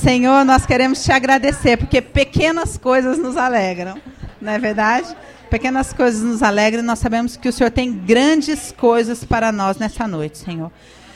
Senhor, nós queremos te agradecer, porque pequenas coisas nos alegram, não é verdade? Pequenas coisas nos alegram, nós sabemos que o Senhor tem grandes coisas para nós nessa noite, Senhor.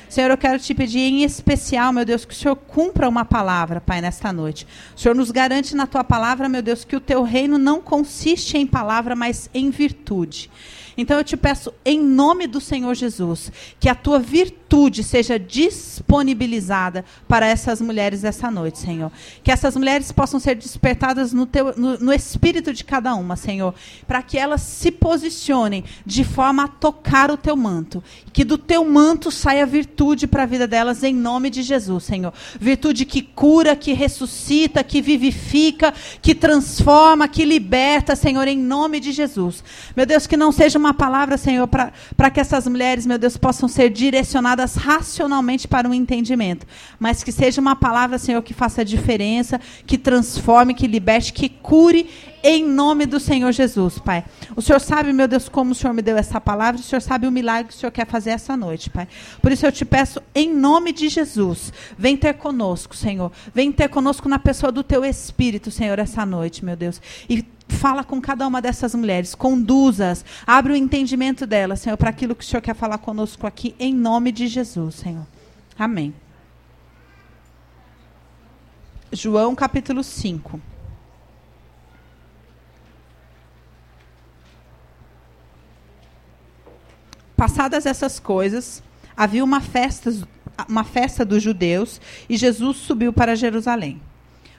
Senhor, eu quero te pedir em especial, meu Deus, que o Senhor cumpra uma palavra, Pai, nesta noite. O Senhor nos garante na tua palavra, meu Deus, que o teu reino não consiste em palavra, mas em virtude. Então eu te peço, em nome do Senhor Jesus, que a tua virtude seja disponibilizada para essas mulheres essa noite, Senhor. Que essas mulheres possam ser despertadas no, teu, no, no espírito de cada uma, Senhor. Para que elas se posicionem de forma a tocar o teu manto. Que do teu manto saia virtude para a vida delas, em nome de Jesus, Senhor. Virtude que cura, que ressuscita, que vivifica, que transforma, que liberta, Senhor, em nome de Jesus. Meu Deus, que não seja uma palavra, Senhor, para que essas mulheres, meu Deus, possam ser direcionadas racionalmente para um entendimento. Mas que seja uma palavra, Senhor, que faça diferença, que transforme, que liberte, que cure em nome do Senhor Jesus, Pai. O Senhor sabe, meu Deus, como o Senhor me deu essa palavra, o Senhor sabe o milagre que o Senhor quer fazer essa noite, Pai. Por isso eu te peço, em nome de Jesus, vem ter conosco, Senhor. Vem ter conosco na pessoa do teu Espírito, Senhor, essa noite, meu Deus. E fala com cada uma dessas mulheres, conduza-as, abre o entendimento delas, Senhor, para aquilo que o Senhor quer falar conosco aqui, em nome de Jesus, Senhor. Amém. João capítulo 5. Passadas essas coisas, havia uma festa, uma festa dos judeus e Jesus subiu para Jerusalém.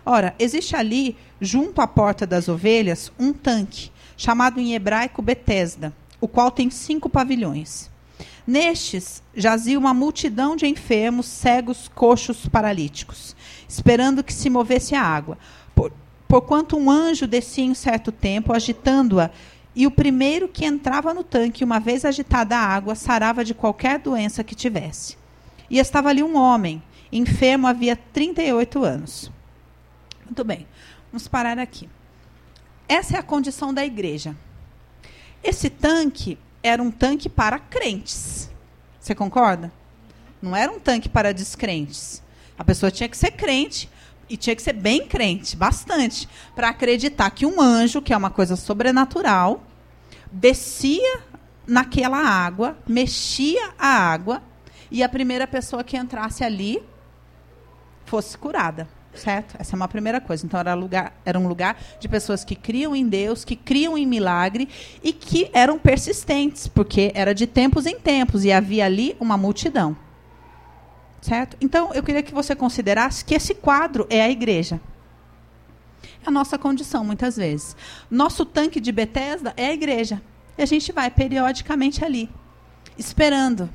Ora, existe ali, junto à porta das ovelhas, um tanque, chamado em hebraico Betesda, o qual tem cinco pavilhões. Nestes jazia uma multidão de enfermos, cegos, coxos, paralíticos, esperando que se movesse a água. Por, porquanto um anjo descia em certo tempo, agitando-a e o primeiro que entrava no tanque, uma vez agitada a água, sarava de qualquer doença que tivesse. E estava ali um homem, enfermo havia 38 anos. Muito bem, vamos parar aqui. Essa é a condição da igreja. Esse tanque era um tanque para crentes. Você concorda? Não era um tanque para descrentes. A pessoa tinha que ser crente e tinha que ser bem crente, bastante, para acreditar que um anjo, que é uma coisa sobrenatural, descia naquela água, mexia a água e a primeira pessoa que entrasse ali fosse curada. Certo? Essa é uma primeira coisa. Então, era, lugar, era um lugar de pessoas que criam em Deus, que criam em milagre e que eram persistentes, porque era de tempos em tempos e havia ali uma multidão. Certo? Então, eu queria que você considerasse que esse quadro é a igreja. É a nossa condição, muitas vezes. Nosso tanque de Bethesda é a igreja. E a gente vai periodicamente ali, esperando.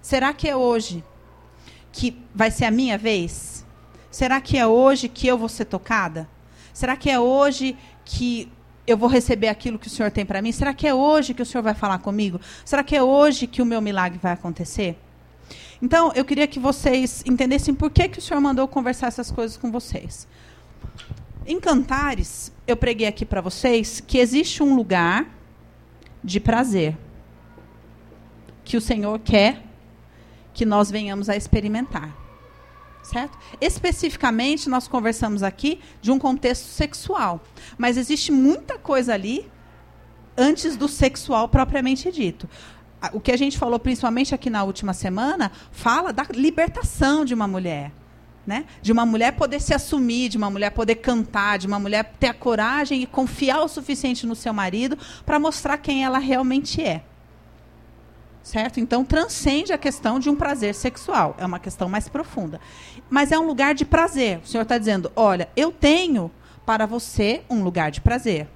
Será que é hoje que vai ser a minha vez? Será que é hoje que eu vou ser tocada? Será que é hoje que eu vou receber aquilo que o Senhor tem para mim? Será que é hoje que o Senhor vai falar comigo? Será que é hoje que o meu milagre vai acontecer? Então, eu queria que vocês entendessem por que, que o Senhor mandou conversar essas coisas com vocês. Em Cantares, eu preguei aqui para vocês que existe um lugar de prazer que o Senhor quer que nós venhamos a experimentar. Certo? Especificamente, nós conversamos aqui de um contexto sexual. Mas existe muita coisa ali antes do sexual propriamente dito o que a gente falou principalmente aqui na última semana, fala da libertação de uma mulher. Né? De uma mulher poder se assumir, de uma mulher poder cantar, de uma mulher ter a coragem e confiar o suficiente no seu marido para mostrar quem ela realmente é. Certo? Então transcende a questão de um prazer sexual. É uma questão mais profunda. Mas é um lugar de prazer. O Senhor está dizendo: olha, eu tenho para você um lugar de prazer.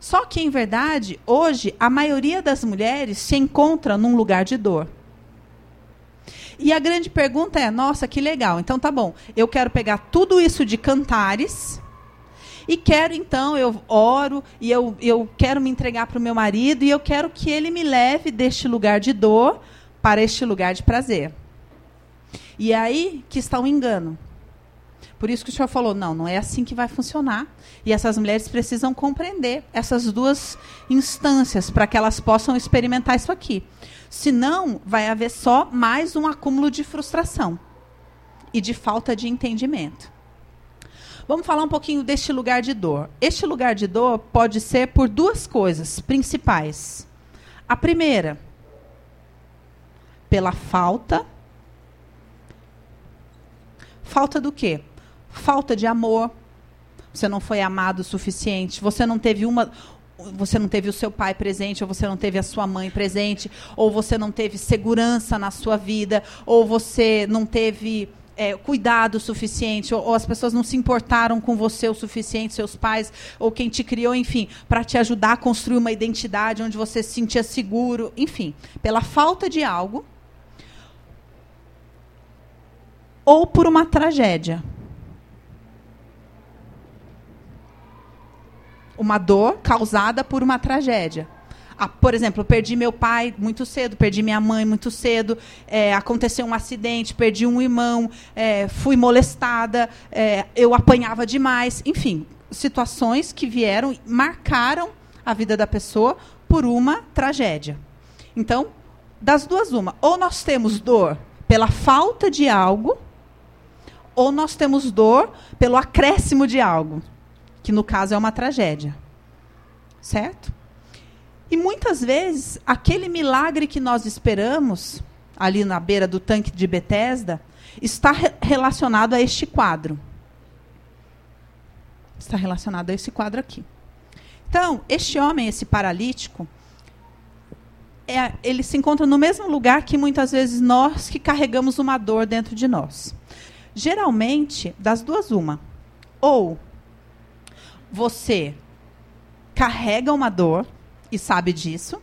Só que, em verdade, hoje, a maioria das mulheres se encontra num lugar de dor. E a grande pergunta é: nossa, que legal. Então tá bom. Eu quero pegar tudo isso de cantares e quero então, eu oro e eu, eu quero me entregar para o meu marido e eu quero que ele me leve deste lugar de dor para este lugar de prazer. E é aí que está o engano. Por isso que o senhor falou, não, não é assim que vai funcionar. E essas mulheres precisam compreender essas duas instâncias para que elas possam experimentar isso aqui. Senão, vai haver só mais um acúmulo de frustração. e de falta de entendimento. Vamos falar um pouquinho deste lugar de dor. Este lugar de dor pode ser por duas coisas principais. A primeira, pela falta. Falta do quê? Falta de amor. Você não foi amado o suficiente. Você não teve uma, você não teve o seu pai presente, ou você não teve a sua mãe presente, ou você não teve segurança na sua vida, ou você não teve é, cuidado suficiente, ou, ou, as pessoas não se importaram com você o suficiente, seus pais, ou quem te criou, enfim, para te ajudar a construir uma identidade onde você se sentia seguro, enfim, pela falta de algo, ou por uma tragédia. uma dor causada por uma tragédia. Ah, por exemplo, perdi meu pai muito cedo, perdi minha mãe muito cedo, é, aconteceu um acidente, perdi um irmão, é, fui molestada, é, eu apanhava demais, enfim, situações que vieram, marcaram a vida da pessoa por uma tragédia. Então, das duas, uma. Ou nós temos dor pela falta de algo, ou nós temos dor pelo acréscimo de algo que no caso é uma tragédia. Certo? E muitas vezes, aquele milagre que nós esperamos, ali na beira do tanque de Betesda, está re relacionado a este quadro. Está relacionado a esse quadro aqui. Então, este homem, esse paralítico, é, ele se encontra no mesmo lugar que muitas vezes nós que carregamos uma dor dentro de nós. Geralmente, das duas, uma. Ou você carrega uma dor e sabe disso,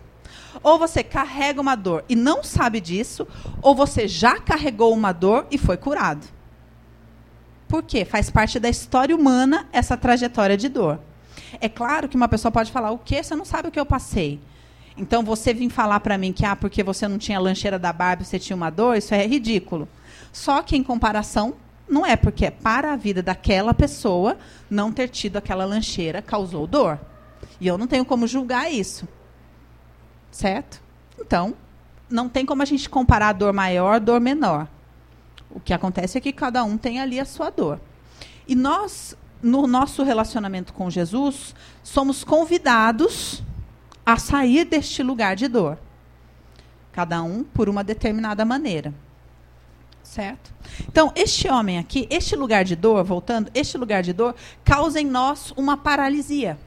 ou você carrega uma dor e não sabe disso, ou você já carregou uma dor e foi curado. Por quê? Faz parte da história humana essa trajetória de dor. É claro que uma pessoa pode falar: o quê? Você não sabe o que eu passei. Então você vir falar para mim que ah, porque você não tinha lancheira da Barbie, você tinha uma dor, isso é ridículo. Só que em comparação não é porque é para a vida daquela pessoa não ter tido aquela lancheira causou dor. E eu não tenho como julgar isso. Certo? Então, não tem como a gente comparar dor maior, dor menor. O que acontece é que cada um tem ali a sua dor. E nós, no nosso relacionamento com Jesus, somos convidados a sair deste lugar de dor. Cada um por uma determinada maneira. Certo? Então, este homem aqui, este lugar de dor, voltando, este lugar de dor causa em nós uma paralisia.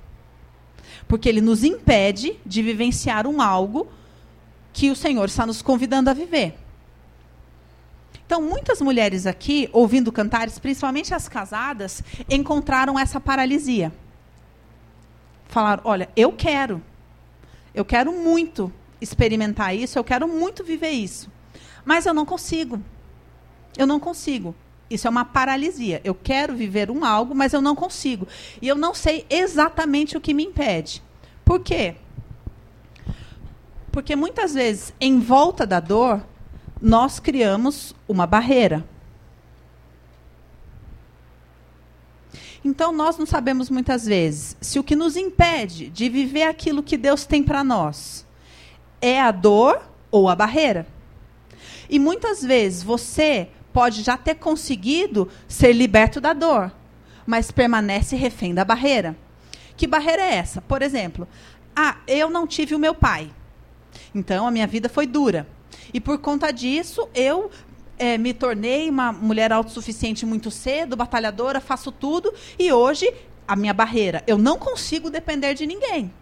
Porque ele nos impede de vivenciar um algo que o Senhor está nos convidando a viver. Então, muitas mulheres aqui, ouvindo cantares, principalmente as casadas, encontraram essa paralisia. Falaram: olha, eu quero. Eu quero muito experimentar isso, eu quero muito viver isso. Mas eu não consigo. Eu não consigo. Isso é uma paralisia. Eu quero viver um algo, mas eu não consigo. E eu não sei exatamente o que me impede. Por quê? Porque muitas vezes, em volta da dor, nós criamos uma barreira. Então, nós não sabemos muitas vezes se o que nos impede de viver aquilo que Deus tem para nós é a dor ou a barreira. E muitas vezes você pode já ter conseguido ser liberto da dor, mas permanece refém da barreira. Que barreira é essa? Por exemplo, ah, eu não tive o meu pai. Então a minha vida foi dura. E por conta disso, eu é, me tornei uma mulher autossuficiente muito cedo, batalhadora, faço tudo. E hoje, a minha barreira, eu não consigo depender de ninguém.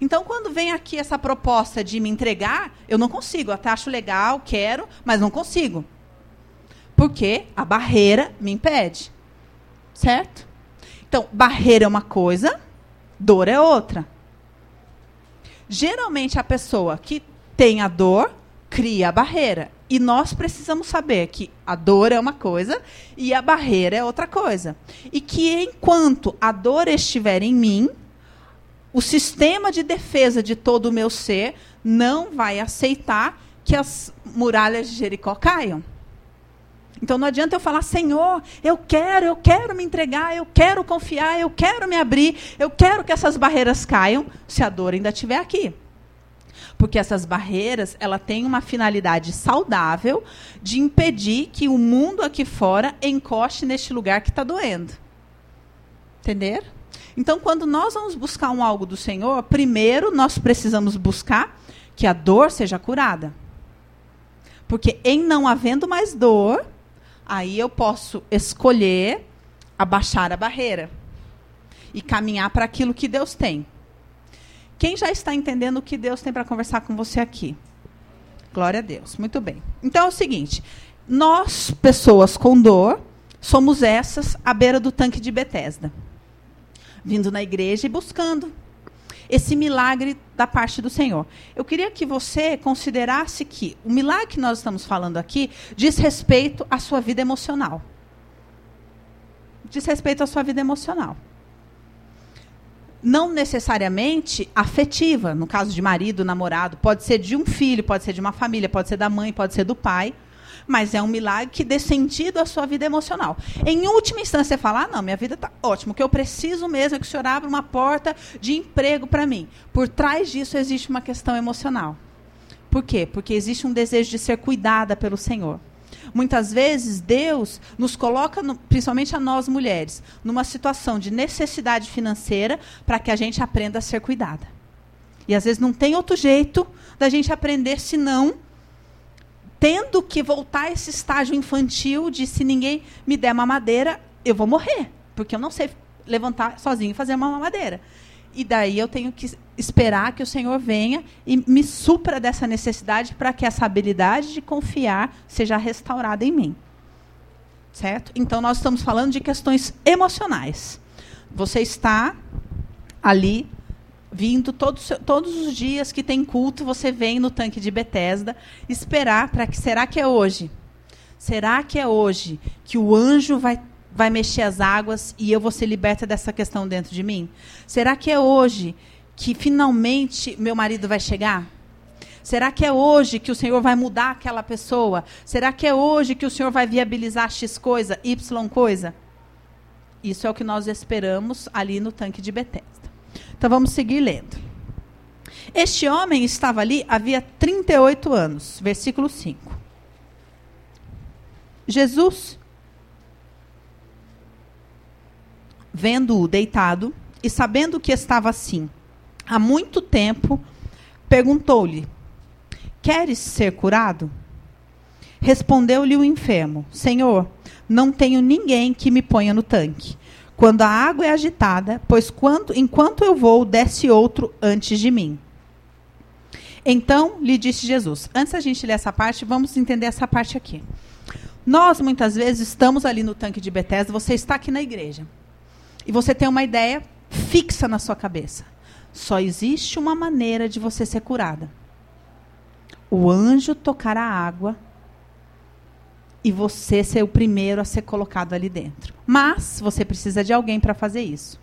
Então, quando vem aqui essa proposta de me entregar, eu não consigo. Até acho legal, quero, mas não consigo. Porque a barreira me impede. Certo? Então, barreira é uma coisa, dor é outra. Geralmente, a pessoa que tem a dor cria a barreira. E nós precisamos saber que a dor é uma coisa e a barreira é outra coisa. E que enquanto a dor estiver em mim, o sistema de defesa de todo o meu ser não vai aceitar que as muralhas de Jericó caiam. Então não adianta eu falar, Senhor, eu quero, eu quero me entregar, eu quero confiar, eu quero me abrir, eu quero que essas barreiras caiam, se a dor ainda estiver aqui. Porque essas barreiras, ela tem uma finalidade saudável de impedir que o mundo aqui fora encoste neste lugar que está doendo. Entender? Então, quando nós vamos buscar um algo do Senhor, primeiro nós precisamos buscar que a dor seja curada. Porque em não havendo mais dor, aí eu posso escolher abaixar a barreira e caminhar para aquilo que Deus tem. Quem já está entendendo o que Deus tem para conversar com você aqui? Glória a Deus. Muito bem. Então é o seguinte: nós, pessoas com dor, somos essas à beira do tanque de Betesda, vindo na igreja e buscando esse milagre da parte do Senhor. Eu queria que você considerasse que o milagre que nós estamos falando aqui diz respeito à sua vida emocional. Diz respeito à sua vida emocional não necessariamente afetiva, no caso de marido, namorado, pode ser de um filho, pode ser de uma família, pode ser da mãe, pode ser do pai, mas é um milagre que dê sentido à sua vida emocional. Em última instância, você fala: ah, não, minha vida está ótima, o que eu preciso mesmo é que o senhor abra uma porta de emprego para mim. Por trás disso existe uma questão emocional. Por quê? Porque existe um desejo de ser cuidada pelo Senhor. Muitas vezes Deus nos coloca, principalmente a nós mulheres, numa situação de necessidade financeira para que a gente aprenda a ser cuidada. E às vezes não tem outro jeito da gente aprender senão tendo que voltar a esse estágio infantil de se ninguém me der uma madeira, eu vou morrer, porque eu não sei levantar sozinho e fazer uma mamadeira. E daí eu tenho que esperar que o Senhor venha e me supra dessa necessidade para que essa habilidade de confiar seja restaurada em mim. Certo? Então nós estamos falando de questões emocionais. Você está ali vindo todos, todos os dias que tem culto, você vem no tanque de Betesda esperar para que será que é hoje? Será que é hoje que o anjo vai vai mexer as águas e eu vou ser liberta dessa questão dentro de mim? Será que é hoje que finalmente meu marido vai chegar? Será que é hoje que o Senhor vai mudar aquela pessoa? Será que é hoje que o Senhor vai viabilizar X coisa, Y coisa? Isso é o que nós esperamos ali no tanque de Betesda. Então vamos seguir lendo. Este homem estava ali havia 38 anos, versículo 5. Jesus vendo-o deitado e sabendo que estava assim há muito tempo, perguntou-lhe: Queres ser curado? Respondeu-lhe o enfermo: Senhor, não tenho ninguém que me ponha no tanque. Quando a água é agitada, pois quando, enquanto eu vou, desce outro antes de mim. Então lhe disse Jesus: Antes da gente ler essa parte, vamos entender essa parte aqui. Nós muitas vezes estamos ali no tanque de Betesda, você está aqui na igreja e você tem uma ideia fixa na sua cabeça. Só existe uma maneira de você ser curada. O anjo tocar a água e você ser o primeiro a ser colocado ali dentro. Mas você precisa de alguém para fazer isso.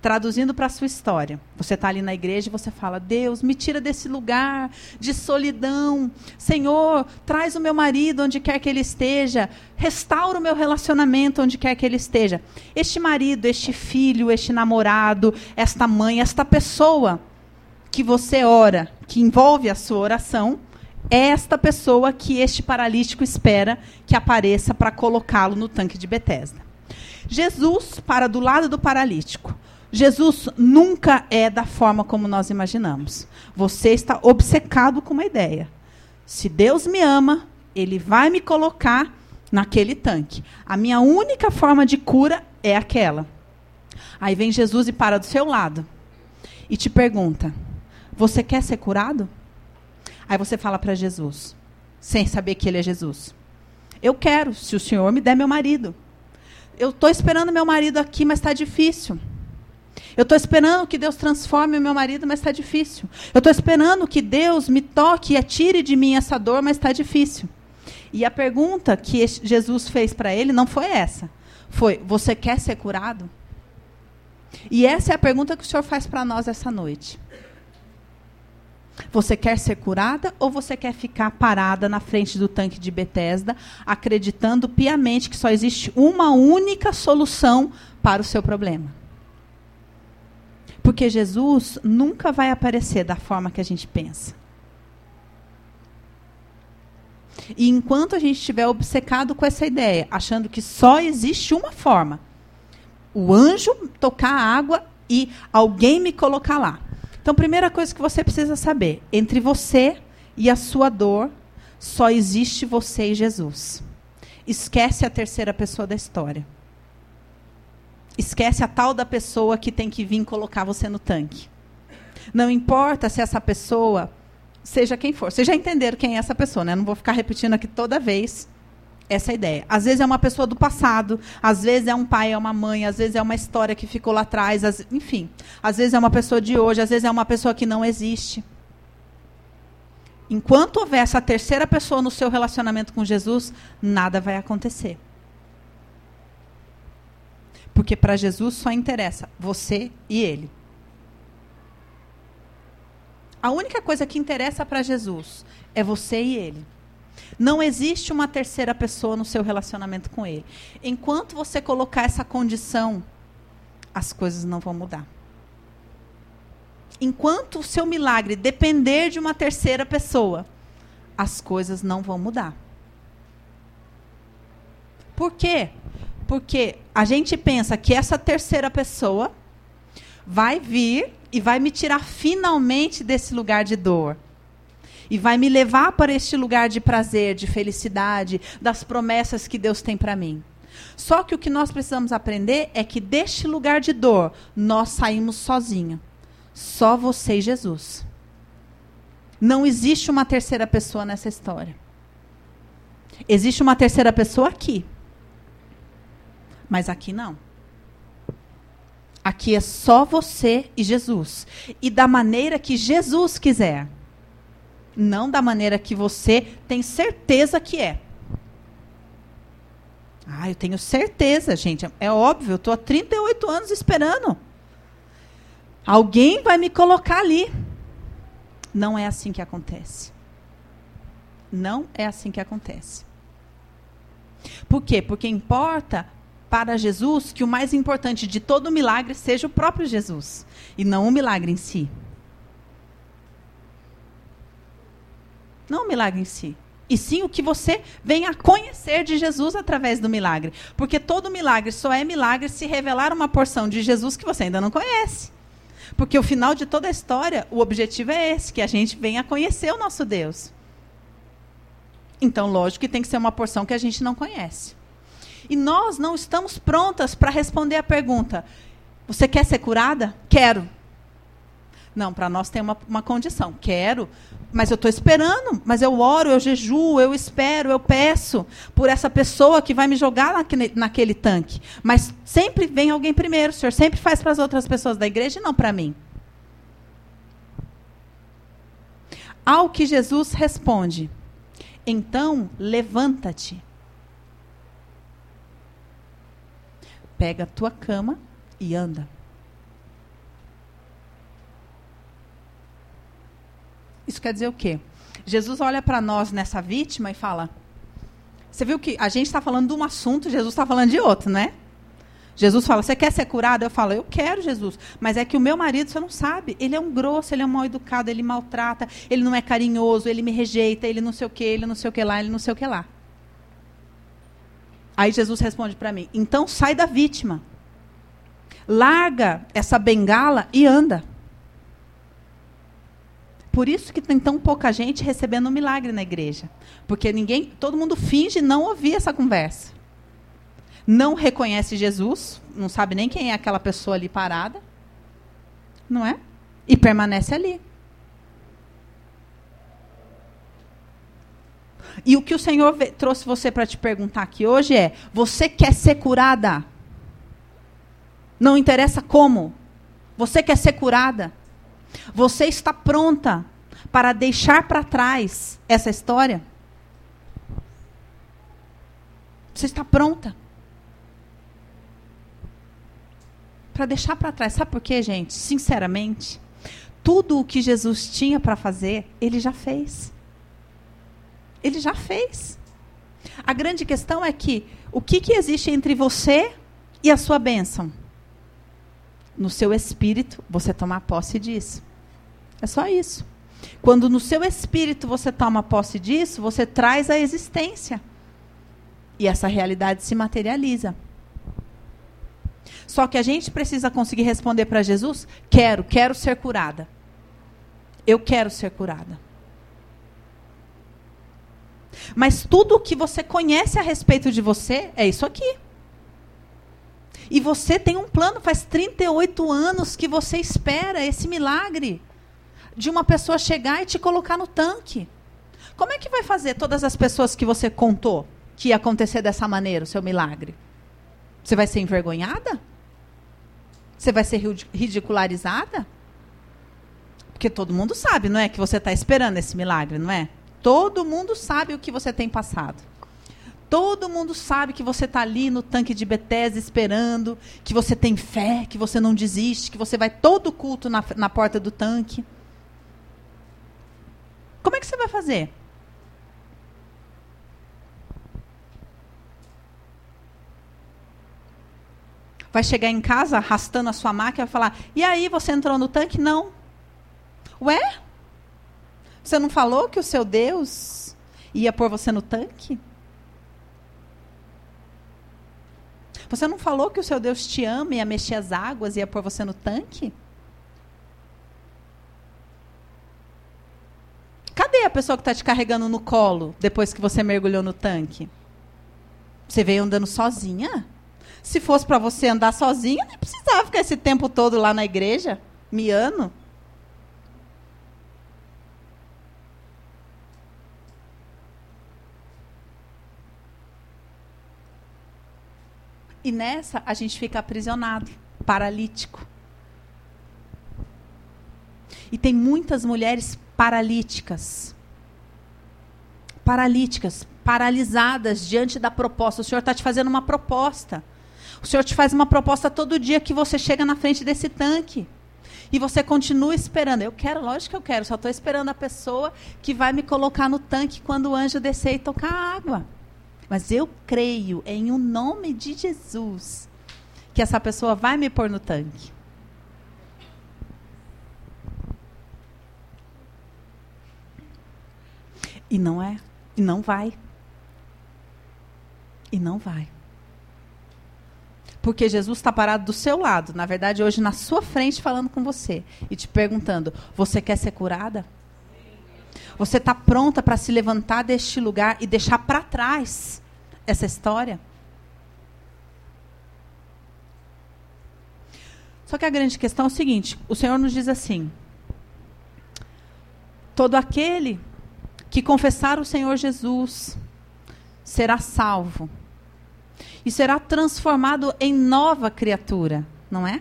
Traduzindo para a sua história. Você está ali na igreja e você fala: Deus, me tira desse lugar de solidão. Senhor, traz o meu marido onde quer que ele esteja. Restaura o meu relacionamento onde quer que ele esteja. Este marido, este filho, este namorado, esta mãe, esta pessoa que você ora, que envolve a sua oração, esta pessoa que este paralítico espera que apareça para colocá-lo no tanque de Betesda. Jesus para do lado do paralítico. Jesus nunca é da forma como nós imaginamos. Você está obcecado com uma ideia. Se Deus me ama, Ele vai me colocar naquele tanque. A minha única forma de cura é aquela. Aí vem Jesus e para do seu lado e te pergunta: Você quer ser curado? Aí você fala para Jesus, sem saber que Ele é Jesus: Eu quero, se o Senhor me der meu marido. Eu estou esperando meu marido aqui, mas está difícil. Eu estou esperando que Deus transforme o meu marido, mas está difícil. Eu estou esperando que Deus me toque e atire de mim essa dor, mas está difícil. E a pergunta que Jesus fez para ele não foi essa. Foi: Você quer ser curado? E essa é a pergunta que o Senhor faz para nós essa noite. Você quer ser curada ou você quer ficar parada na frente do tanque de Betesda, acreditando piamente que só existe uma única solução para o seu problema? Porque Jesus nunca vai aparecer da forma que a gente pensa. E enquanto a gente estiver obcecado com essa ideia, achando que só existe uma forma, o anjo tocar a água e alguém me colocar lá. Então, primeira coisa que você precisa saber: entre você e a sua dor, só existe você e Jesus. Esquece a terceira pessoa da história. Esquece a tal da pessoa que tem que vir colocar você no tanque. Não importa se essa pessoa seja quem for. Vocês já entenderam quem é essa pessoa, né? Não vou ficar repetindo aqui toda vez essa ideia. Às vezes é uma pessoa do passado, às vezes é um pai, é uma mãe, às vezes é uma história que ficou lá atrás, às, enfim. Às vezes é uma pessoa de hoje, às vezes é uma pessoa que não existe. Enquanto houver essa terceira pessoa no seu relacionamento com Jesus, nada vai acontecer. Porque para Jesus só interessa você e ele. A única coisa que interessa para Jesus é você e ele. Não existe uma terceira pessoa no seu relacionamento com ele. Enquanto você colocar essa condição, as coisas não vão mudar. Enquanto o seu milagre depender de uma terceira pessoa, as coisas não vão mudar. Por quê? Porque a gente pensa que essa terceira pessoa vai vir e vai me tirar finalmente desse lugar de dor. E vai me levar para este lugar de prazer, de felicidade, das promessas que Deus tem para mim. Só que o que nós precisamos aprender é que deste lugar de dor nós saímos sozinhos. Só você e Jesus. Não existe uma terceira pessoa nessa história. Existe uma terceira pessoa aqui. Mas aqui não. Aqui é só você e Jesus. E da maneira que Jesus quiser. Não da maneira que você tem certeza que é. Ah, eu tenho certeza, gente. É óbvio, eu estou há 38 anos esperando. Alguém vai me colocar ali. Não é assim que acontece. Não é assim que acontece. Por quê? Porque importa para Jesus que o mais importante de todo milagre seja o próprio Jesus e não o milagre em si. Não o milagre em si. E sim o que você vem a conhecer de Jesus através do milagre. Porque todo milagre só é milagre se revelar uma porção de Jesus que você ainda não conhece. Porque o final de toda a história, o objetivo é esse, que a gente venha conhecer o nosso Deus. Então, lógico que tem que ser uma porção que a gente não conhece. E nós não estamos prontas para responder a pergunta: Você quer ser curada? Quero. Não, para nós tem uma, uma condição. Quero, mas eu estou esperando. Mas eu oro, eu jejuo, eu espero, eu peço por essa pessoa que vai me jogar naquele, naquele tanque. Mas sempre vem alguém primeiro. O senhor sempre faz para as outras pessoas da igreja e não para mim. Ao que Jesus responde: Então levanta-te. Pega a tua cama e anda. Isso quer dizer o quê? Jesus olha para nós nessa vítima e fala: Você viu que a gente está falando de um assunto, Jesus está falando de outro, né? Jesus fala: Você quer ser curado? Eu falo: Eu quero, Jesus. Mas é que o meu marido, você não sabe. Ele é um grosso, ele é um mal educado, ele maltrata, ele não é carinhoso, ele me rejeita, ele não sei o que, ele não sei o que lá, ele não sei o que lá. Aí Jesus responde para mim: Então sai da vítima. Larga essa bengala e anda. Por isso que tem tão pouca gente recebendo um milagre na igreja. Porque ninguém, todo mundo finge não ouvir essa conversa. Não reconhece Jesus, não sabe nem quem é aquela pessoa ali parada. Não é? E permanece ali. E o que o Senhor trouxe você para te perguntar aqui hoje é: você quer ser curada? Não interessa como. Você quer ser curada? Você está pronta para deixar para trás essa história? Você está pronta? Para deixar para trás. Sabe por quê, gente? Sinceramente, tudo o que Jesus tinha para fazer, ele já fez. Ele já fez. A grande questão é que o que, que existe entre você e a sua bênção? No seu espírito, você tomar posse disso. É só isso. Quando no seu espírito você toma posse disso, você traz a existência. E essa realidade se materializa. Só que a gente precisa conseguir responder para Jesus: quero, quero ser curada. Eu quero ser curada. Mas tudo o que você conhece a respeito de você é isso aqui. E você tem um plano, faz 38 anos que você espera esse milagre de uma pessoa chegar e te colocar no tanque. Como é que vai fazer todas as pessoas que você contou que ia acontecer dessa maneira, o seu milagre? Você vai ser envergonhada? Você vai ser ridicularizada? Porque todo mundo sabe, não é? Que você está esperando esse milagre, não é? Todo mundo sabe o que você tem passado. Todo mundo sabe que você está ali no tanque de Bethesda esperando, que você tem fé, que você não desiste, que você vai todo culto na, na porta do tanque. Como é que você vai fazer? Vai chegar em casa arrastando a sua máquina e falar: E aí, você entrou no tanque? Não. Ué? Você não falou que o seu Deus ia pôr você no tanque? Você não falou que o seu Deus te ama e ia mexer as águas e ia pôr você no tanque? Cadê a pessoa que está te carregando no colo depois que você mergulhou no tanque? Você veio andando sozinha? Se fosse para você andar sozinha, não precisava ficar esse tempo todo lá na igreja, miando. E nessa a gente fica aprisionado, paralítico. E tem muitas mulheres paralíticas. Paralíticas, paralisadas diante da proposta. O Senhor está te fazendo uma proposta. O Senhor te faz uma proposta todo dia que você chega na frente desse tanque. E você continua esperando. Eu quero, lógico que eu quero, só estou esperando a pessoa que vai me colocar no tanque quando o anjo descer e tocar água. Mas eu creio em o um nome de Jesus que essa pessoa vai me pôr no tanque. E não é. E não vai. E não vai. Porque Jesus está parado do seu lado, na verdade, hoje na sua frente, falando com você e te perguntando: Você quer ser curada? Você está pronta para se levantar deste lugar e deixar para trás essa história? Só que a grande questão é o seguinte: o Senhor nos diz assim: todo aquele que confessar o Senhor Jesus será salvo e será transformado em nova criatura, não é?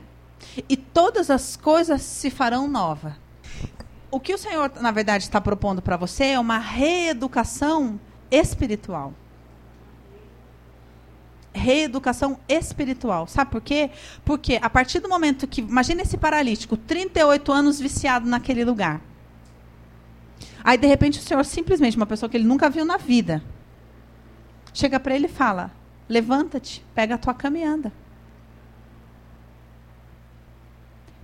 E todas as coisas se farão nova. O que o Senhor, na verdade, está propondo para você é uma reeducação espiritual. Reeducação espiritual. Sabe por quê? Porque a partir do momento que. Imagina esse paralítico, 38 anos viciado naquele lugar. Aí, de repente, o Senhor, simplesmente, uma pessoa que ele nunca viu na vida, chega para ele e fala: Levanta-te, pega a tua cama e anda.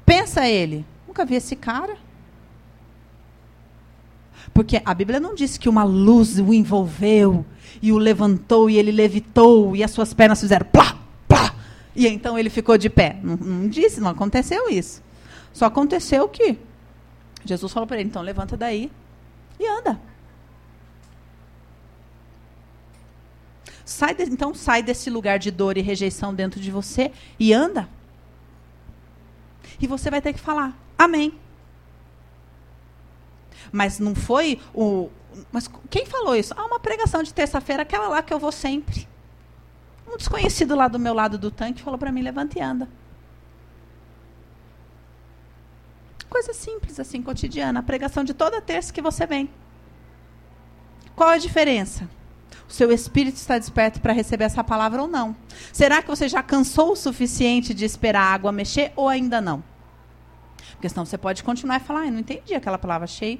Pensa ele, nunca vi esse cara. Porque a Bíblia não diz que uma luz o envolveu e o levantou e ele levitou e as suas pernas fizeram plá, plá, e então ele ficou de pé. Não, não disse, não aconteceu isso. Só aconteceu que Jesus falou para ele: então levanta daí e anda. Sai de, então sai desse lugar de dor e rejeição dentro de você e anda. E você vai ter que falar: Amém. Mas não foi o. Mas quem falou isso? Ah, uma pregação de terça-feira, aquela lá que eu vou sempre. Um desconhecido lá do meu lado do tanque falou para mim: levanta e anda. Coisa simples, assim, cotidiana. A pregação de toda terça que você vem. Qual a diferença? O seu espírito está desperto para receber essa palavra ou não? Será que você já cansou o suficiente de esperar a água mexer ou ainda não? Porque senão você pode continuar e falar, ah, não entendi aquela palavra, achei.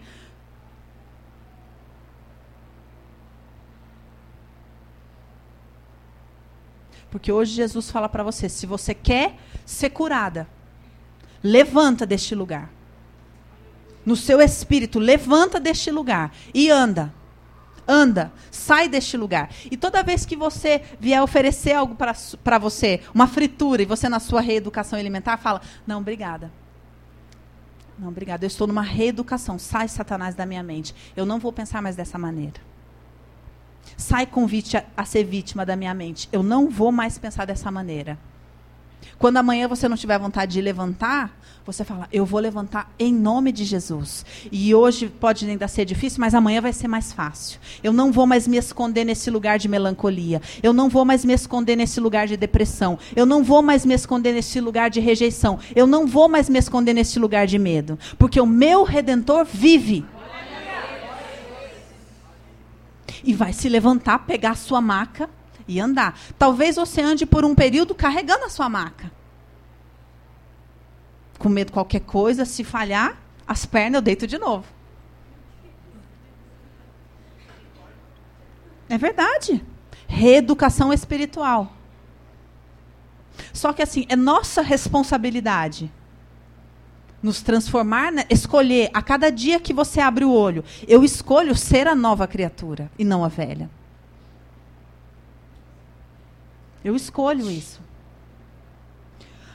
Porque hoje Jesus fala para você: se você quer ser curada, levanta deste lugar. no seu espírito, levanta deste lugar e anda. Anda, sai deste lugar. E toda vez que você vier oferecer algo para você, uma fritura, e você na sua reeducação alimentar, fala: Não, obrigada. Não, obrigada. Eu estou numa reeducação. Sai, Satanás, da minha mente. Eu não vou pensar mais dessa maneira. Sai convite a, a ser vítima da minha mente. Eu não vou mais pensar dessa maneira. Quando amanhã você não tiver vontade de levantar, você fala, eu vou levantar em nome de Jesus. E hoje pode ainda ser difícil, mas amanhã vai ser mais fácil. Eu não vou mais me esconder nesse lugar de melancolia. Eu não vou mais me esconder nesse lugar de depressão. Eu não vou mais me esconder nesse lugar de rejeição. Eu não vou mais me esconder nesse lugar de medo. Porque o meu redentor vive. E vai se levantar, pegar a sua maca e andar. Talvez você ande por um período carregando a sua maca. Com medo de qualquer coisa, se falhar, as pernas eu deito de novo. É verdade. Reeducação espiritual. Só que assim, é nossa responsabilidade nos transformar, né? escolher a cada dia que você abre o olho, eu escolho ser a nova criatura e não a velha. Eu escolho isso.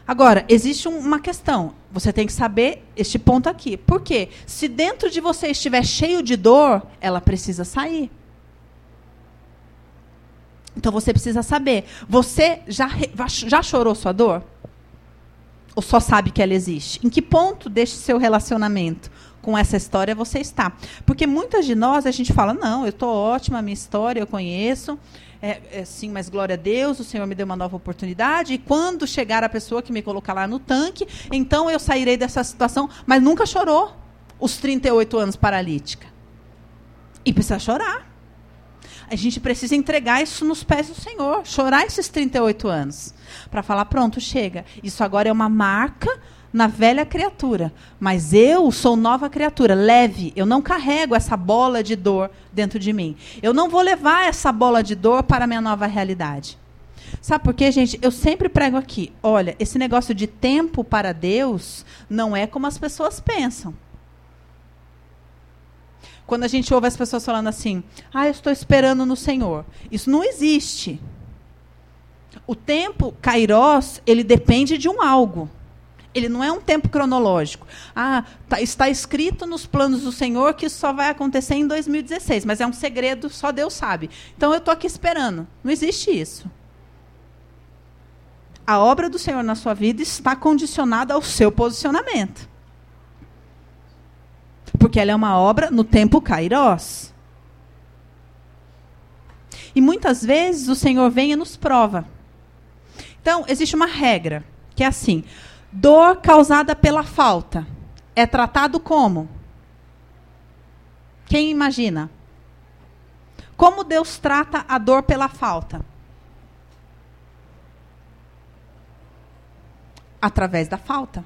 Agora, existe um, uma questão. Você tem que saber este ponto aqui. Por quê? Se dentro de você estiver cheio de dor, ela precisa sair. Então você precisa saber. Você já, já chorou sua dor? Ou só sabe que ela existe? Em que ponto deste seu relacionamento com essa história você está? Porque muitas de nós a gente fala: não, eu estou ótima, minha história eu conheço é, é, sim, mas glória a Deus, o Senhor me deu uma nova oportunidade. E quando chegar a pessoa que me colocar lá no tanque, então eu sairei dessa situação. Mas nunca chorou os 38 anos paralítica. E precisa chorar. A gente precisa entregar isso nos pés do Senhor, chorar esses 38 anos. Para falar, pronto, chega. Isso agora é uma marca na velha criatura, mas eu sou nova criatura, leve. Eu não carrego essa bola de dor dentro de mim. Eu não vou levar essa bola de dor para a minha nova realidade. Sabe por quê, gente? Eu sempre prego aqui. Olha, esse negócio de tempo para Deus não é como as pessoas pensam. Quando a gente ouve as pessoas falando assim, ah, eu estou esperando no Senhor. Isso não existe. O tempo, Kairos, ele depende de um algo. Ele não é um tempo cronológico. Ah, tá, está escrito nos planos do Senhor que isso só vai acontecer em 2016, mas é um segredo, só Deus sabe. Então eu estou aqui esperando. Não existe isso. A obra do Senhor na sua vida está condicionada ao seu posicionamento. Porque ela é uma obra no tempo Kairos. E muitas vezes o Senhor vem e nos prova. Então, existe uma regra, que é assim: Dor causada pela falta é tratado como? Quem imagina? Como Deus trata a dor pela falta? Através da falta.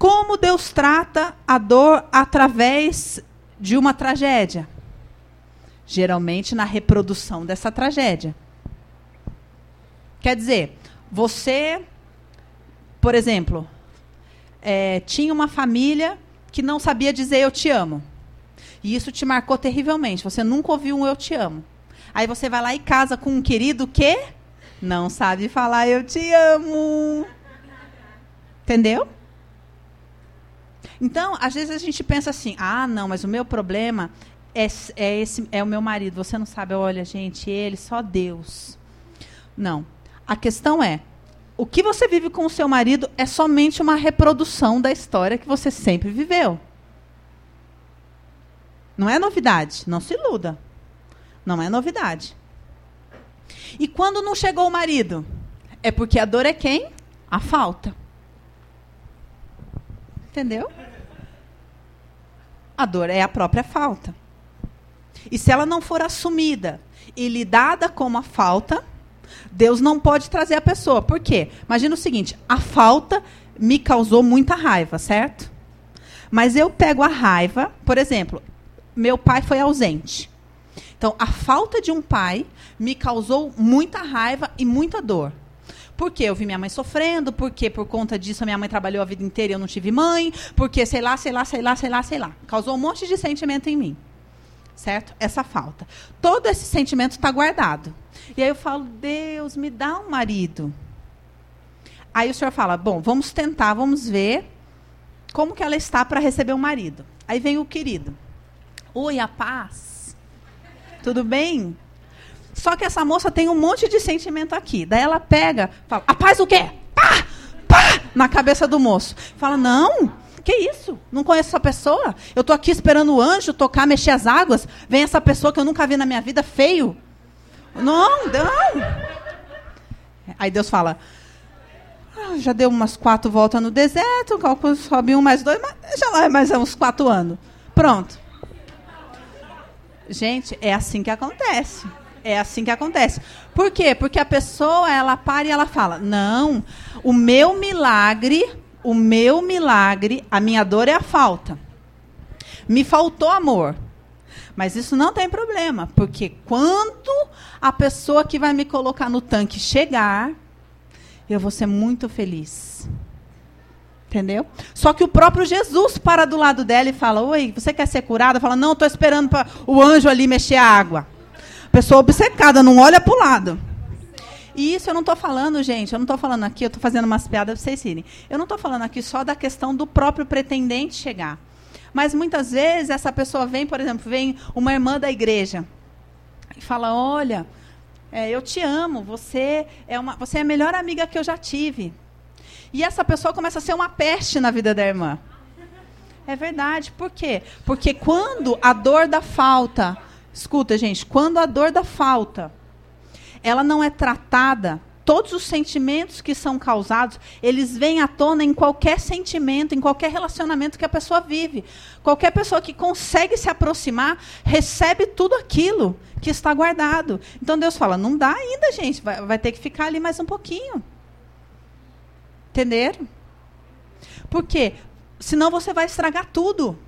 Como Deus trata a dor através de uma tragédia? geralmente na reprodução dessa tragédia. Quer dizer, você, por exemplo, é, tinha uma família que não sabia dizer eu te amo. E isso te marcou terrivelmente. Você nunca ouviu um eu te amo. Aí você vai lá e casa com um querido que não sabe falar eu te amo. Entendeu? Então, às vezes a gente pensa assim: ah, não, mas o meu problema é, é, esse, é o meu marido. Você não sabe, olha, gente, ele, só Deus. Não. A questão é, o que você vive com o seu marido é somente uma reprodução da história que você sempre viveu. Não é novidade. Não se iluda. Não é novidade. E quando não chegou o marido? É porque a dor é quem? A falta. Entendeu? A dor é a própria falta. E se ela não for assumida e lidada como a falta, Deus não pode trazer a pessoa. Por quê? Imagina o seguinte: a falta me causou muita raiva, certo? Mas eu pego a raiva, por exemplo, meu pai foi ausente. Então, a falta de um pai me causou muita raiva e muita dor. Porque eu vi minha mãe sofrendo, porque por conta disso a minha mãe trabalhou a vida inteira e eu não tive mãe, porque sei lá, sei lá, sei lá, sei lá, sei lá. Causou um monte de sentimento em mim. Certo? Essa falta. Todo esse sentimento está guardado. E aí eu falo, Deus, me dá um marido. Aí o senhor fala, bom, vamos tentar, vamos ver como que ela está para receber um marido. Aí vem o querido. Oi, a paz. Tudo bem? Só que essa moça tem um monte de sentimento aqui. Daí ela pega, fala, a paz o quê? Pá! Pá! Na cabeça do moço. Fala, não, que isso? Não conheço essa pessoa? Eu estou aqui esperando o anjo tocar, mexer as águas. Vem essa pessoa que eu nunca vi na minha vida, feio. Não, não. Aí Deus fala, ah, já deu umas quatro voltas no deserto, cálculo sobe um mais dois, mas já lá é mais uns quatro anos. Pronto. Gente, é assim que acontece. É assim que acontece. Por quê? Porque a pessoa, ela para e ela fala: "Não, o meu milagre, o meu milagre, a minha dor é a falta. Me faltou amor. Mas isso não tem problema, porque quando a pessoa que vai me colocar no tanque chegar, eu vou ser muito feliz. Entendeu? Só que o próprio Jesus para do lado dela e fala: Oi, você quer ser curada? Fala: Não, estou esperando para o anjo ali mexer a água. Pessoa obcecada, não olha para o lado. E isso eu não estou falando, gente, eu não estou falando aqui, eu estou fazendo umas piadas para vocês irem. Eu não estou falando aqui só da questão do próprio pretendente chegar. Mas muitas vezes essa pessoa vem, por exemplo, vem uma irmã da igreja e fala: Olha, é, eu te amo, você é, uma, você é a melhor amiga que eu já tive. E essa pessoa começa a ser uma peste na vida da irmã. É verdade. Por quê? Porque quando a dor da falta, escuta, gente, quando a dor da falta, ela não é tratada, todos os sentimentos que são causados, eles vêm à tona em qualquer sentimento, em qualquer relacionamento que a pessoa vive. Qualquer pessoa que consegue se aproximar, recebe tudo aquilo que está guardado. Então Deus fala: não dá ainda, gente, vai, vai ter que ficar ali mais um pouquinho. Entenderam? Por quê? Senão você vai estragar tudo.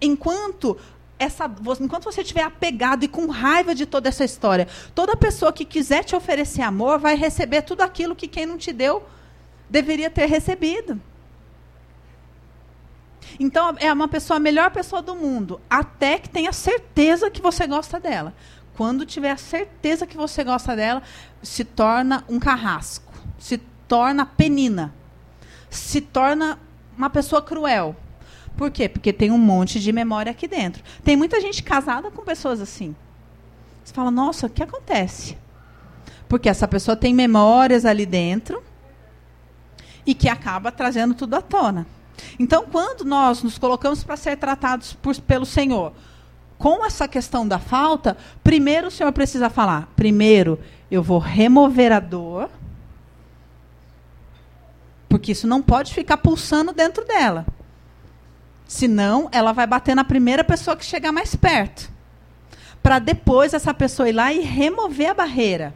Enquanto essa, enquanto você estiver apegado e com raiva de toda essa história, toda pessoa que quiser te oferecer amor vai receber tudo aquilo que quem não te deu deveria ter recebido. Então é uma pessoa a melhor pessoa do mundo, até que tenha certeza que você gosta dela. Quando tiver a certeza que você gosta dela, se torna um carrasco, se torna penina, se torna uma pessoa cruel. Por quê? Porque tem um monte de memória aqui dentro. Tem muita gente casada com pessoas assim. Você fala, nossa, o que acontece? Porque essa pessoa tem memórias ali dentro e que acaba trazendo tudo à tona. Então, quando nós nos colocamos para ser tratados por, pelo Senhor com essa questão da falta, primeiro o Senhor precisa falar: primeiro, eu vou remover a dor porque isso não pode ficar pulsando dentro dela. Senão, ela vai bater na primeira pessoa que chegar mais perto. Para depois essa pessoa ir lá e remover a barreira.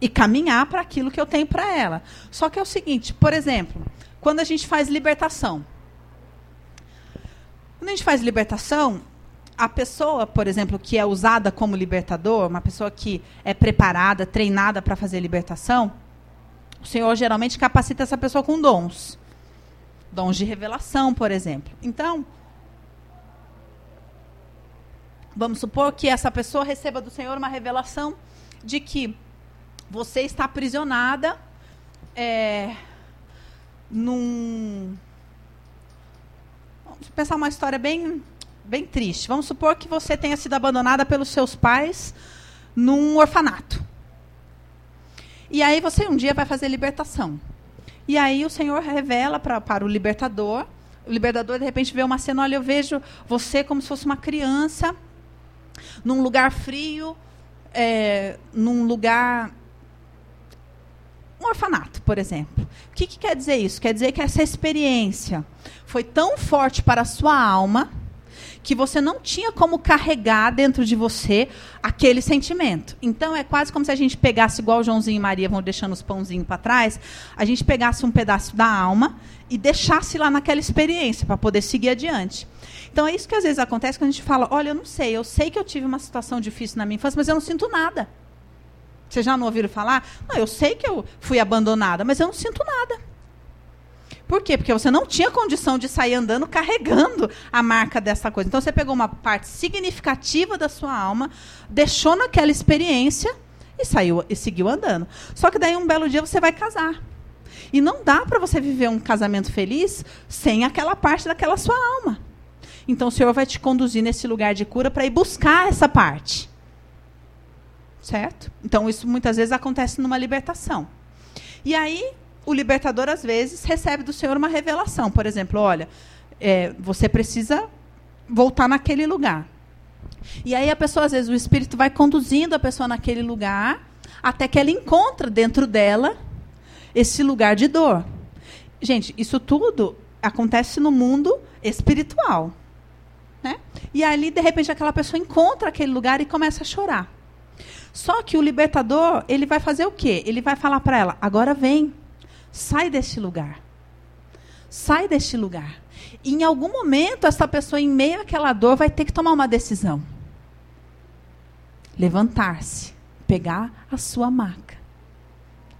E caminhar para aquilo que eu tenho para ela. Só que é o seguinte, por exemplo, quando a gente faz libertação. Quando a gente faz libertação, a pessoa, por exemplo, que é usada como libertador, uma pessoa que é preparada, treinada para fazer libertação, o Senhor geralmente capacita essa pessoa com dons. Dons de revelação, por exemplo. Então, vamos supor que essa pessoa receba do Senhor uma revelação de que você está aprisionada é, num. Vamos pensar uma história bem bem triste. Vamos supor que você tenha sido abandonada pelos seus pais num orfanato. E aí você um dia vai fazer libertação. E aí o Senhor revela pra, para o libertador. O libertador, de repente, vê uma cena, olha, eu vejo você como se fosse uma criança, num lugar frio, é, num lugar um orfanato, por exemplo. O que, que, quer dizer isso? Quer dizer que essa experiência foi tão forte para a sua alma que você não tinha como carregar dentro de você aquele sentimento. Então é quase como se a gente pegasse, igual o Joãozinho e Maria vão deixando os pãozinhos para trás, a gente pegasse um pedaço da alma e deixasse lá naquela experiência para poder seguir adiante. Então é isso que às vezes acontece quando a gente fala: olha, eu não sei, eu sei que eu tive uma situação difícil na minha infância, mas eu não sinto nada. Vocês já não ouviram falar? Não, eu sei que eu fui abandonada, mas eu não sinto nada. Por quê? Porque você não tinha condição de sair andando carregando a marca dessa coisa. Então você pegou uma parte significativa da sua alma, deixou naquela experiência e saiu e seguiu andando. Só que daí um belo dia você vai casar. E não dá para você viver um casamento feliz sem aquela parte daquela sua alma. Então o Senhor vai te conduzir nesse lugar de cura para ir buscar essa parte. Certo? Então isso muitas vezes acontece numa libertação. E aí o libertador, às vezes, recebe do Senhor uma revelação. Por exemplo, olha, é, você precisa voltar naquele lugar. E aí a pessoa, às vezes, o Espírito vai conduzindo a pessoa naquele lugar até que ela encontra dentro dela esse lugar de dor. Gente, isso tudo acontece no mundo espiritual. Né? E ali, de repente, aquela pessoa encontra aquele lugar e começa a chorar. Só que o libertador, ele vai fazer o quê? Ele vai falar para ela: agora vem. Sai deste lugar. Sai deste lugar. E em algum momento, essa pessoa, em meio àquela dor, vai ter que tomar uma decisão: levantar-se, pegar a sua maca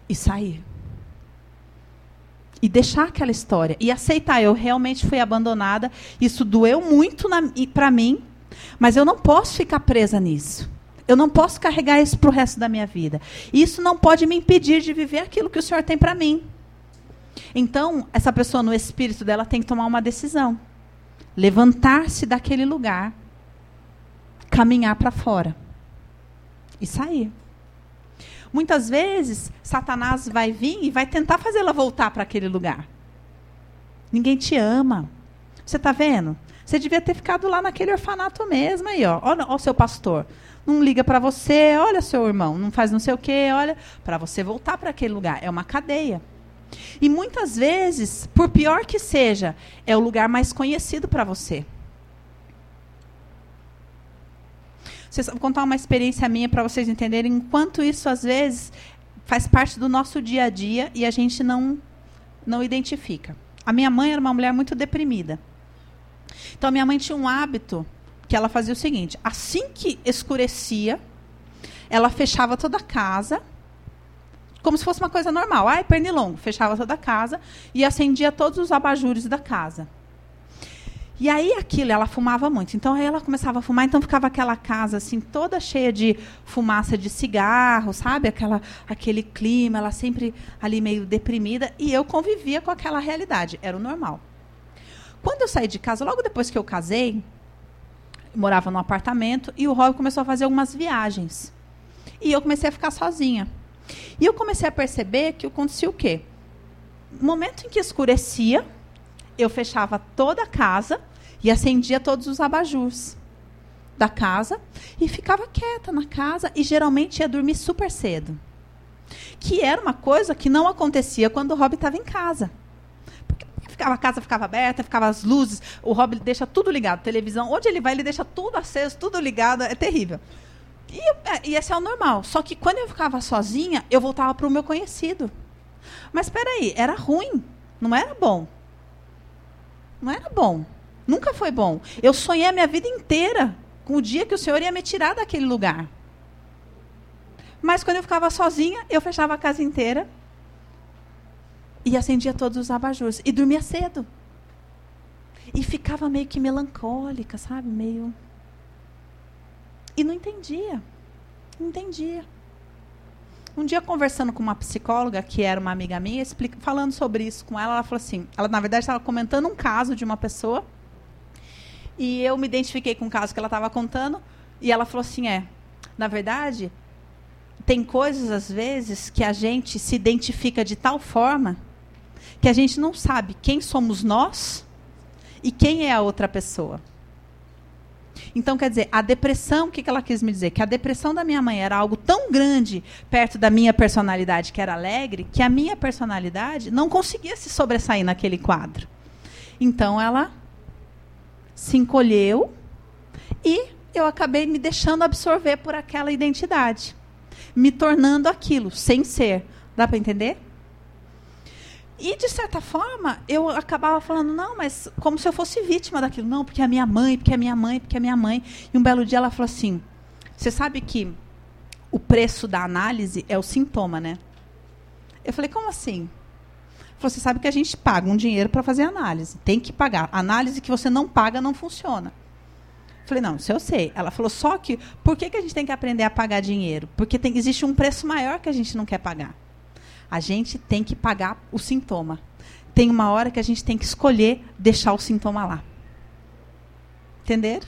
e sair. E deixar aquela história. E aceitar, eu realmente fui abandonada. Isso doeu muito para mim. Mas eu não posso ficar presa nisso. Eu não posso carregar isso para o resto da minha vida. Isso não pode me impedir de viver aquilo que o Senhor tem para mim. Então, essa pessoa no espírito dela tem que tomar uma decisão. Levantar-se daquele lugar, caminhar para fora e sair. Muitas vezes, Satanás vai vir e vai tentar fazê-la voltar para aquele lugar. Ninguém te ama. Você está vendo? Você devia ter ficado lá naquele orfanato mesmo aí, ó. Olha o seu pastor. Não liga para você, olha seu irmão, não faz não sei o quê, olha, para você voltar para aquele lugar. É uma cadeia. E muitas vezes, por pior que seja, é o lugar mais conhecido para você. Vou contar uma experiência minha para vocês entenderem quanto isso, às vezes, faz parte do nosso dia a dia e a gente não, não identifica. A minha mãe era uma mulher muito deprimida. Então, a minha mãe tinha um hábito que ela fazia o seguinte: assim que escurecia, ela fechava toda a casa como se fosse uma coisa normal. Ai, pernilongo. Fechava toda a casa e acendia todos os abajures da casa. E aí aquilo, ela fumava muito. Então aí ela começava a fumar, então ficava aquela casa assim toda cheia de fumaça de cigarro, sabe? Aquela aquele clima, ela sempre ali meio deprimida e eu convivia com aquela realidade, era o normal. Quando eu saí de casa, logo depois que eu casei, morava num apartamento e o Rob começou a fazer algumas viagens. E eu comecei a ficar sozinha. E eu comecei a perceber que acontecia o quê? No momento em que escurecia, eu fechava toda a casa e acendia todos os abajus da casa e ficava quieta na casa e geralmente ia dormir super cedo. Que era uma coisa que não acontecia quando o Rob estava em casa. Porque ficava, a casa ficava aberta, ficava as luzes, o Rob deixa tudo ligado, televisão, onde ele vai ele deixa tudo aceso, tudo ligado, é terrível. E, é, e esse é o normal. Só que quando eu ficava sozinha, eu voltava para o meu conhecido. Mas espera aí, era ruim, não era bom. Não era bom. Nunca foi bom. Eu sonhei a minha vida inteira com o dia que o Senhor ia me tirar daquele lugar. Mas quando eu ficava sozinha, eu fechava a casa inteira e acendia todos os abajures e dormia cedo. E ficava meio que melancólica, sabe? Meio e não entendia. Não entendia. Um dia conversando com uma psicóloga, que era uma amiga minha, explica, falando sobre isso com ela, ela falou assim, ela na verdade estava comentando um caso de uma pessoa, e eu me identifiquei com o caso que ela estava contando, e ela falou assim, é, na verdade, tem coisas às vezes que a gente se identifica de tal forma que a gente não sabe quem somos nós e quem é a outra pessoa. Então, quer dizer, a depressão, o que ela quis me dizer? Que a depressão da minha mãe era algo tão grande perto da minha personalidade, que era alegre, que a minha personalidade não conseguia se sobressair naquele quadro. Então, ela se encolheu e eu acabei me deixando absorver por aquela identidade, me tornando aquilo, sem ser. Dá para entender? E, de certa forma, eu acabava falando, não, mas como se eu fosse vítima daquilo. Não, porque é a minha mãe, porque é a minha mãe, porque é a minha mãe. E um belo dia ela falou assim: Você sabe que o preço da análise é o sintoma, né? Eu falei, como assim? Você sabe que a gente paga um dinheiro para fazer análise. Tem que pagar. Análise que você não paga não funciona. Eu falei, não, isso eu sei. Ela falou, só que por que, que a gente tem que aprender a pagar dinheiro? Porque tem, existe um preço maior que a gente não quer pagar. A gente tem que pagar o sintoma. Tem uma hora que a gente tem que escolher deixar o sintoma lá. Entenderam?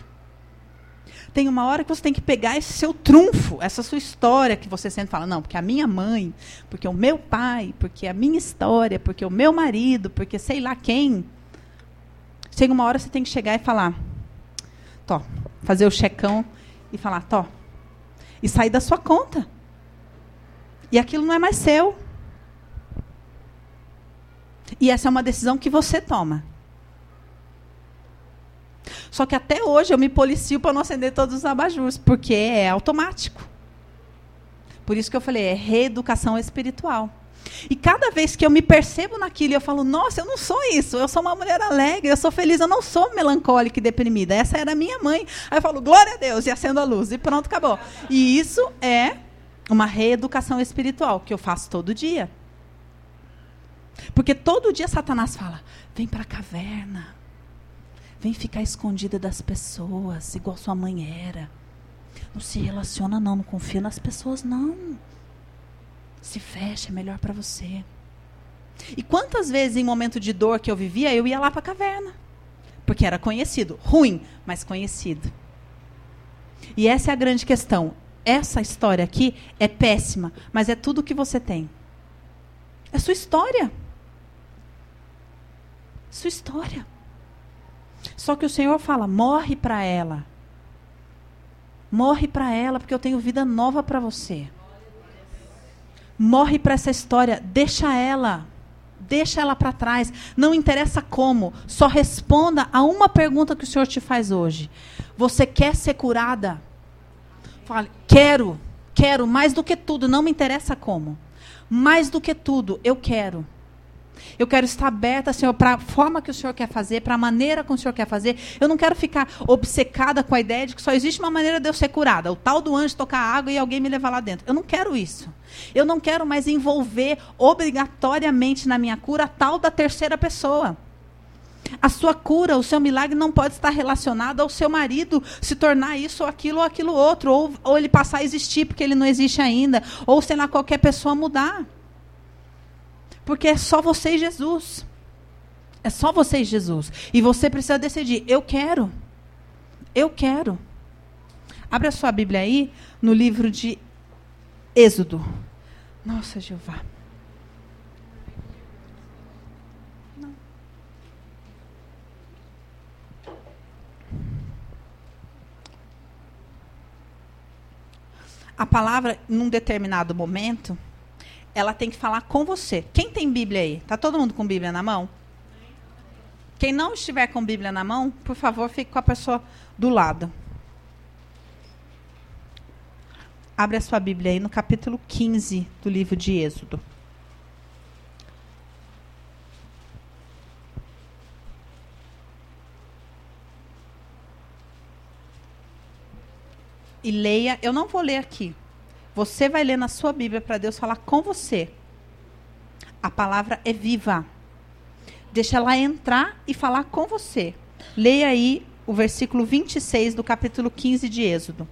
Tem uma hora que você tem que pegar esse seu trunfo, essa sua história que você sempre fala, não, porque a minha mãe, porque o meu pai, porque a minha história, porque o meu marido, porque sei lá quem. Chega uma hora você tem que chegar e falar, Tó, fazer o checão e falar, Tó, e sair da sua conta. E aquilo não é mais seu. E essa é uma decisão que você toma. Só que até hoje eu me policio para não acender todos os abajures, porque é automático. Por isso que eu falei, é reeducação espiritual. E cada vez que eu me percebo naquilo, eu falo, nossa, eu não sou isso, eu sou uma mulher alegre, eu sou feliz, eu não sou melancólica e deprimida. Essa era minha mãe. Aí eu falo, glória a Deus, e acendo a luz, e pronto, acabou. E isso é uma reeducação espiritual que eu faço todo dia. Porque todo dia Satanás fala: vem para a caverna, Vem ficar escondida das pessoas, igual sua mãe era. Não se relaciona não, não confia nas pessoas não. Se fecha, é melhor para você. E quantas vezes em momento de dor que eu vivia, eu ia lá para a caverna. Porque era conhecido, ruim, mas conhecido. E essa é a grande questão. Essa história aqui é péssima, mas é tudo que você tem. É sua história. Sua história. Só que o Senhor fala: morre para ela. Morre para ela, porque eu tenho vida nova para você. Morre para essa história, deixa ela. Deixa ela para trás. Não interessa como, só responda a uma pergunta que o Senhor te faz hoje. Você quer ser curada? Fale, quero, quero mais do que tudo, não me interessa como. Mais do que tudo, eu quero. Eu quero estar aberta, Senhor, para a forma que o Senhor quer fazer, para a maneira como o Senhor quer fazer. Eu não quero ficar obcecada com a ideia de que só existe uma maneira de eu ser curada. O tal do anjo tocar água e alguém me levar lá dentro. Eu não quero isso. Eu não quero mais envolver obrigatoriamente na minha cura a tal da terceira pessoa. A sua cura, o seu milagre não pode estar relacionado ao seu marido se tornar isso ou aquilo ou aquilo outro, ou, ou ele passar a existir porque ele não existe ainda, ou sei lá, qualquer pessoa mudar. Porque é só você e Jesus. É só você e Jesus. E você precisa decidir: eu quero. Eu quero. Abra sua Bíblia aí no livro de Êxodo. Nossa, Jeová. A palavra, num determinado momento, ela tem que falar com você. Quem tem Bíblia aí? Tá todo mundo com Bíblia na mão? Quem não estiver com Bíblia na mão, por favor, fique com a pessoa do lado. Abre a sua Bíblia aí no capítulo 15 do livro de Êxodo. E leia, eu não vou ler aqui, você vai ler na sua Bíblia para Deus falar com você. A palavra é viva. Deixa ela entrar e falar com você. Leia aí o versículo 26 do capítulo 15 de Êxodo.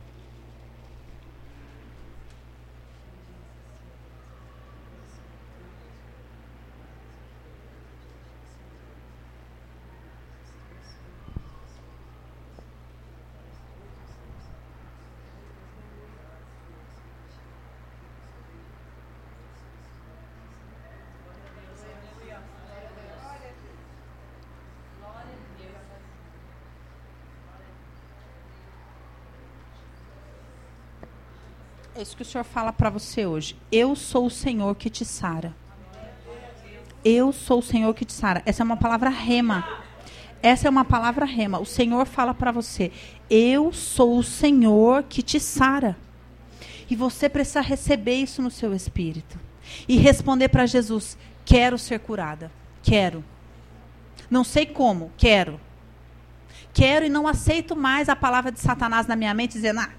Isso que o Senhor fala para você hoje. Eu sou o Senhor que te sara. Eu sou o Senhor que te sara. Essa é uma palavra rema. Essa é uma palavra rema. O Senhor fala para você: Eu sou o Senhor que te sara. E você precisa receber isso no seu espírito. E responder para Jesus: Quero ser curada. Quero. Não sei como, quero. Quero e não aceito mais a palavra de Satanás na minha mente dizendo: Ah,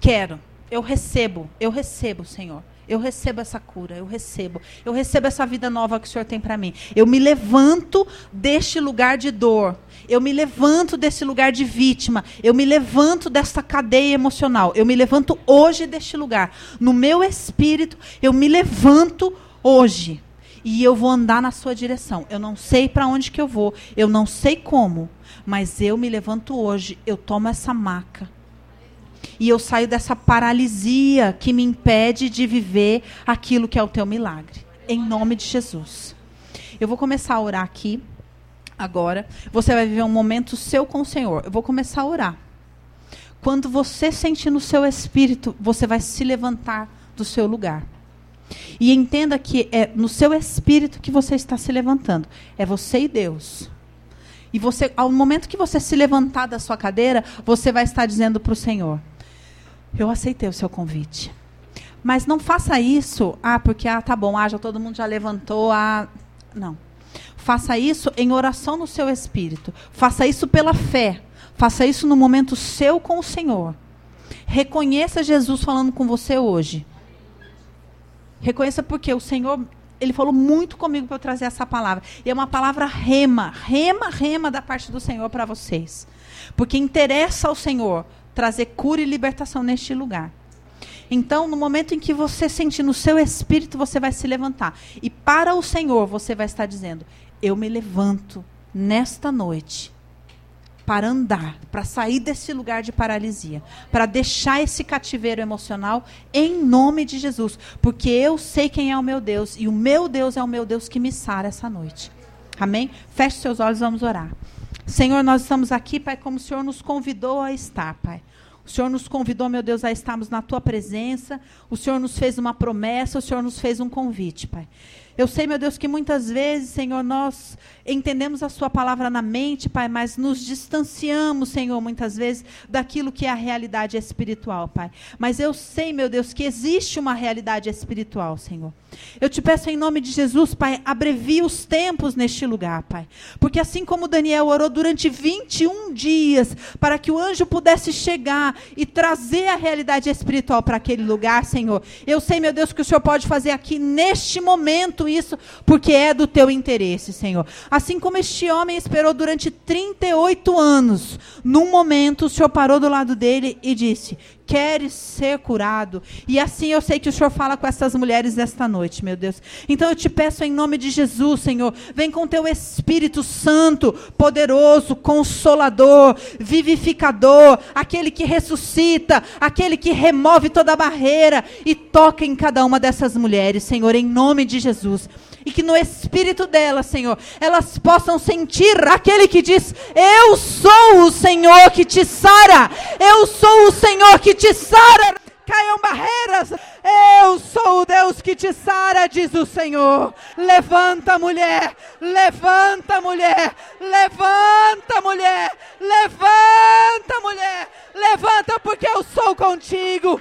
quero. Eu recebo, eu recebo, Senhor. Eu recebo essa cura, eu recebo. Eu recebo essa vida nova que o Senhor tem para mim. Eu me levanto deste lugar de dor. Eu me levanto desse lugar de vítima. Eu me levanto dessa cadeia emocional. Eu me levanto hoje deste lugar. No meu espírito, eu me levanto hoje. E eu vou andar na sua direção. Eu não sei para onde que eu vou. Eu não sei como. Mas eu me levanto hoje. Eu tomo essa maca e eu saio dessa paralisia que me impede de viver aquilo que é o teu milagre. Em nome de Jesus. Eu vou começar a orar aqui agora. Você vai viver um momento seu com o Senhor. Eu vou começar a orar. Quando você sentir no seu espírito, você vai se levantar do seu lugar. E entenda que é no seu espírito que você está se levantando. É você e Deus. E você, ao momento que você se levantar da sua cadeira, você vai estar dizendo para o Senhor: eu aceitei o seu convite. Mas não faça isso, ah, porque ah, tá bom, ah, já todo mundo já levantou, ah, não. Faça isso em oração no seu espírito. Faça isso pela fé. Faça isso no momento seu com o Senhor. Reconheça Jesus falando com você hoje. Reconheça porque o Senhor, ele falou muito comigo para eu trazer essa palavra. E é uma palavra rema, rema, rema da parte do Senhor para vocês. Porque interessa ao Senhor trazer cura e libertação neste lugar. Então, no momento em que você sentir no seu espírito, você vai se levantar. E para o Senhor, você vai estar dizendo: Eu me levanto nesta noite para andar, para sair desse lugar de paralisia, para deixar esse cativeiro emocional em nome de Jesus, porque eu sei quem é o meu Deus e o meu Deus é o meu Deus que me sara essa noite. Amém? Feche seus olhos, vamos orar. Senhor, nós estamos aqui, Pai, como o Senhor nos convidou a estar, Pai. O Senhor nos convidou, meu Deus, a estarmos na tua presença. O Senhor nos fez uma promessa, o Senhor nos fez um convite, Pai. Eu sei, meu Deus, que muitas vezes, Senhor, nós entendemos a Sua palavra na mente, Pai, mas nos distanciamos, Senhor, muitas vezes daquilo que é a realidade espiritual, Pai. Mas eu sei, meu Deus, que existe uma realidade espiritual, Senhor. Eu te peço em nome de Jesus, Pai, abrevie os tempos neste lugar, Pai. Porque assim como Daniel orou durante 21 dias para que o anjo pudesse chegar e trazer a realidade espiritual para aquele lugar, Senhor, eu sei, meu Deus, que o Senhor pode fazer aqui neste momento isso, porque é do teu interesse, Senhor. Assim como este homem esperou durante 38 anos, num momento o Senhor parou do lado dele e disse: queres ser curado. E assim eu sei que o Senhor fala com essas mulheres esta noite, meu Deus. Então eu te peço em nome de Jesus, Senhor, vem com teu Espírito Santo, poderoso, consolador, vivificador, aquele que ressuscita, aquele que remove toda barreira e toca em cada uma dessas mulheres, Senhor, em nome de Jesus e que no espírito delas, Senhor, elas possam sentir aquele que diz: Eu sou o Senhor que te sara, eu sou o Senhor que te sara. Caiam barreiras, eu sou o Deus que te sara, diz o Senhor. Levanta, mulher, levanta, mulher, levanta, mulher, levanta, mulher, levanta, porque eu sou contigo.